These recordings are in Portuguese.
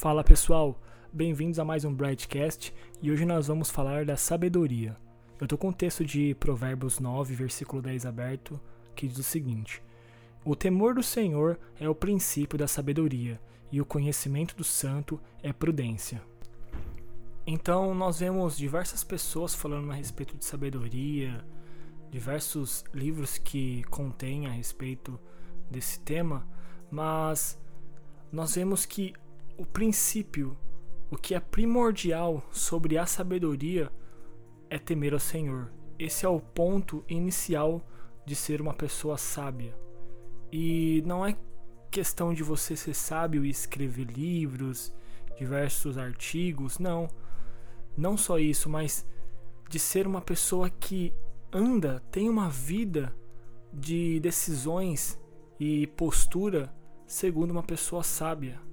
Fala pessoal, bem-vindos a mais um Broadcast e hoje nós vamos falar da sabedoria. Eu estou com o texto de Provérbios 9, versículo 10 aberto, que diz o seguinte: O temor do Senhor é o princípio da sabedoria, e o conhecimento do santo é prudência. Então, nós vemos diversas pessoas falando a respeito de sabedoria, diversos livros que contêm a respeito desse tema, mas nós vemos que o princípio, o que é primordial sobre a sabedoria é temer ao Senhor. Esse é o ponto inicial de ser uma pessoa sábia. E não é questão de você ser sábio e escrever livros, diversos artigos, não. Não só isso, mas de ser uma pessoa que anda, tem uma vida de decisões e postura segundo uma pessoa sábia.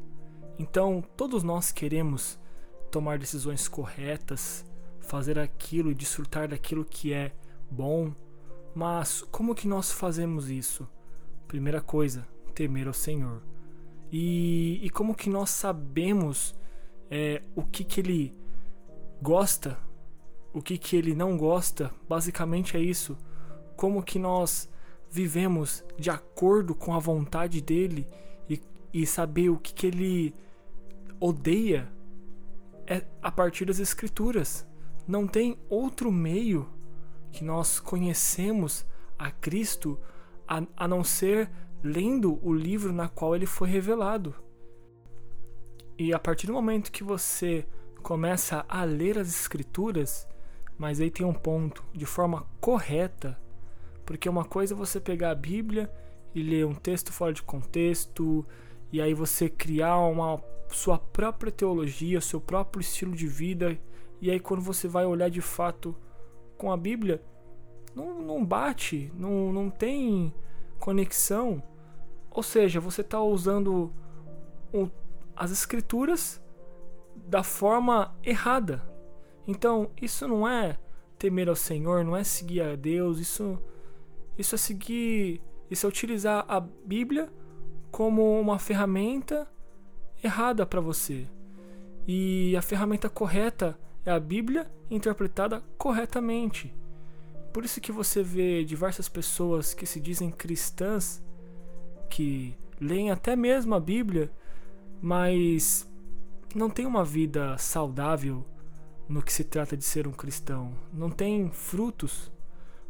Então, todos nós queremos tomar decisões corretas, fazer aquilo e desfrutar daquilo que é bom, mas como que nós fazemos isso? Primeira coisa, temer ao Senhor. E, e como que nós sabemos é, o que, que Ele gosta, o que, que Ele não gosta? Basicamente é isso. Como que nós vivemos de acordo com a vontade dEle e, e saber o que, que Ele odeia é a partir das Escrituras. Não tem outro meio que nós conhecemos a Cristo a, a não ser lendo o livro na qual ele foi revelado. E a partir do momento que você começa a ler as Escrituras, mas aí tem um ponto, de forma correta, porque uma coisa é você pegar a Bíblia e ler um texto fora de contexto, e aí você criar uma sua própria teologia, seu próprio estilo de vida, e aí quando você vai olhar de fato com a Bíblia, não, não bate, não, não tem conexão. Ou seja, você está usando as escrituras da forma errada. Então, isso não é temer ao Senhor, não é seguir a Deus, isso, isso é seguir, isso é utilizar a Bíblia como uma ferramenta errada para você. E a ferramenta correta é a Bíblia interpretada corretamente. Por isso que você vê diversas pessoas que se dizem cristãs que leem até mesmo a Bíblia, mas não tem uma vida saudável no que se trata de ser um cristão. Não tem frutos,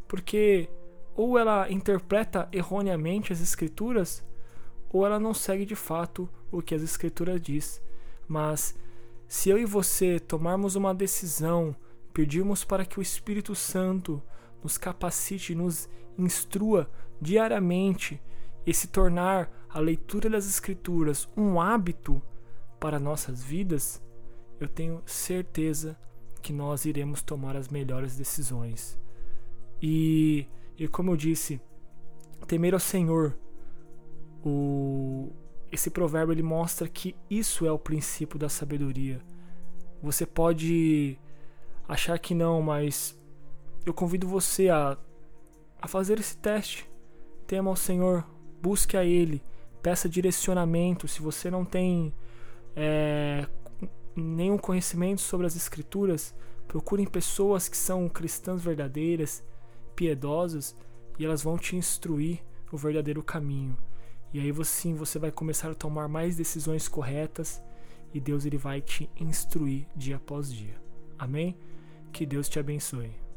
porque ou ela interpreta erroneamente as escrituras, ou ela não segue de fato o que as escrituras diz. Mas se eu e você tomarmos uma decisão, pedirmos para que o Espírito Santo nos capacite, nos instrua diariamente e se tornar a leitura das escrituras um hábito para nossas vidas, eu tenho certeza que nós iremos tomar as melhores decisões. E, e como eu disse, temer ao Senhor o, esse provérbio ele mostra que isso é o princípio da sabedoria. Você pode achar que não, mas eu convido você a, a fazer esse teste. Tema ao Senhor, busque a Ele, peça direcionamento. Se você não tem é, nenhum conhecimento sobre as Escrituras, procurem pessoas que são cristãs verdadeiras, piedosas, e elas vão te instruir o verdadeiro caminho. E aí sim você vai começar a tomar mais decisões corretas e Deus ele vai te instruir dia após dia. Amém? Que Deus te abençoe.